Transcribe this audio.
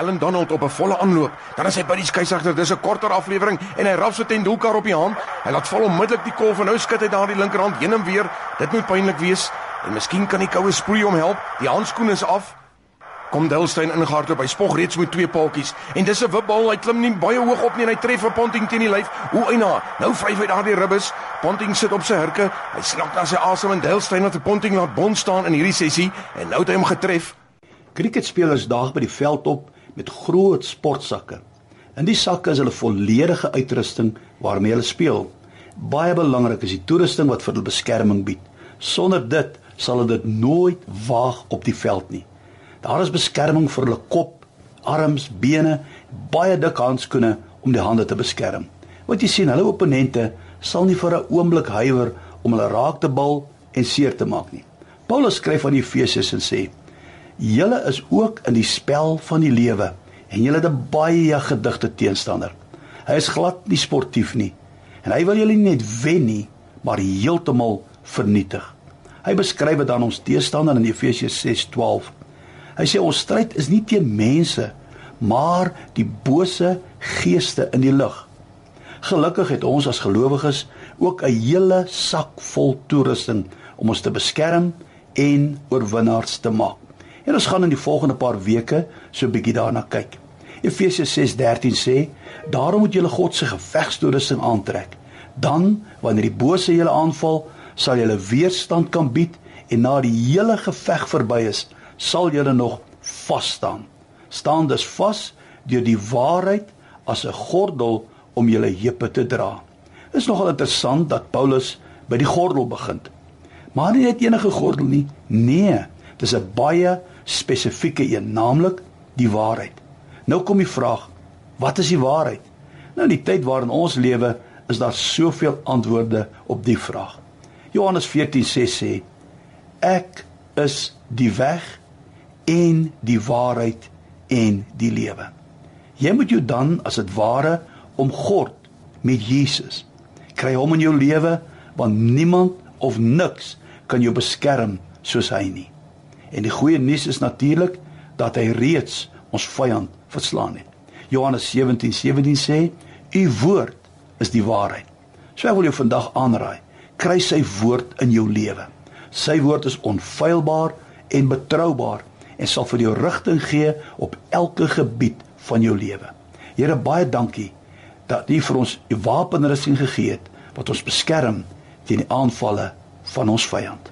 Allen Donald op 'n volle aanloop. Dan is hy by die skeieregter. Dis 'n korter aflewering en hy raf so teen doelkar op die hand. Hy laat val onmiddellik die kolf en nou skud hy daardie linkerhand heen en weer. Dit moet pynlik wees. En miskien kan die koue sproei hom help. Die handskoen is af. Kom Delstein ingehardloop. Hy spog reeds met twee paaltjies en dis 'n wipbal. Hy klim nie baie hoog op nie en hy tref vir Ponting teen die lyf. Hoe eina. Nou vryf hy daardie ribbes. Ponting sit op sy hurke. Hy slap na sy asem en Delstein het Ponting laat bond staan in hierdie sessie en nou het hy hom getref. Cricketspelers daag by die veld op met groot sportsakke. In die sakke is hulle volledige uitrusting waarmee hulle speel. Baie belangrik is die toerusting wat vir hulle beskerming bied. Sonder dit sal hulle dit nooit waag op die veld nie. Daar is beskerming vir hulle kop, arms, bene, baie dik handskoene om die hande te beskerm. Wat jy sien, hulle opponente sal nie vir 'n oomblik huiwer om hulle raak te bal en seer te maak nie. Paulus skryf aan die Efesiërs en sê: Julle is ook in die spel van die lewe en julle het 'n baie gedigte teenstander. Hy is glad nie sportief nie en hy wil julle nie net wen nie, maar heeltemal vernietig. Hy beskryf dit aan ons teestander in Efesiërs 6:12. Hy sê ons stryd is nie teen mense, maar die bose geeste in die lig. Gelukkig het ons as gelowiges ook 'n hele sak vol toerusting om ons te beskerm en oorwinnaars te maak. En ons gaan in die volgende paar weke so 'n bietjie daarna kyk. Efesiërs 6:13 sê: "Daarom moet julle God se gevegstoerusting aantrek. Dan, wanneer die bose julle aanval, sal julle weerstand kan bied en na die hele geveg verby is, sal julle nog vas staan. Staan dus vas deur die waarheid as 'n gordel om julle heupe te dra." Is nogal interessant dat Paulus by die gordel begin. Maar nie net enige gordel nie. Nee, dis 'n baie spesifieke een, naamlik die waarheid. Nou kom die vraag, wat is die waarheid? Nou in die tyd waarin ons lewe, is daar soveel antwoorde op die vraag. Johannes 14:6 sê: Ek is die weg en die waarheid en die lewe. Jy moet jou dan as dit ware omgord met Jesus. Kry hom in jou lewe want niemand of niks kan jou beskerm soos hy nie. En die goeie nuus is natuurlik dat hy reeds ons vyand verslaan het. Johannes 17:17 17 sê: "U woord is die waarheid." So ek wil jou vandag aanraai, kry sy woord in jou lewe. Sy woord is onfeilbaar en betroubaar en sal vir jou rigting gee op elke gebied van jou lewe. Here baie dankie dat U vir ons U wapenrusting gegee het wat ons beskerm teen die aanvalle van ons vyand.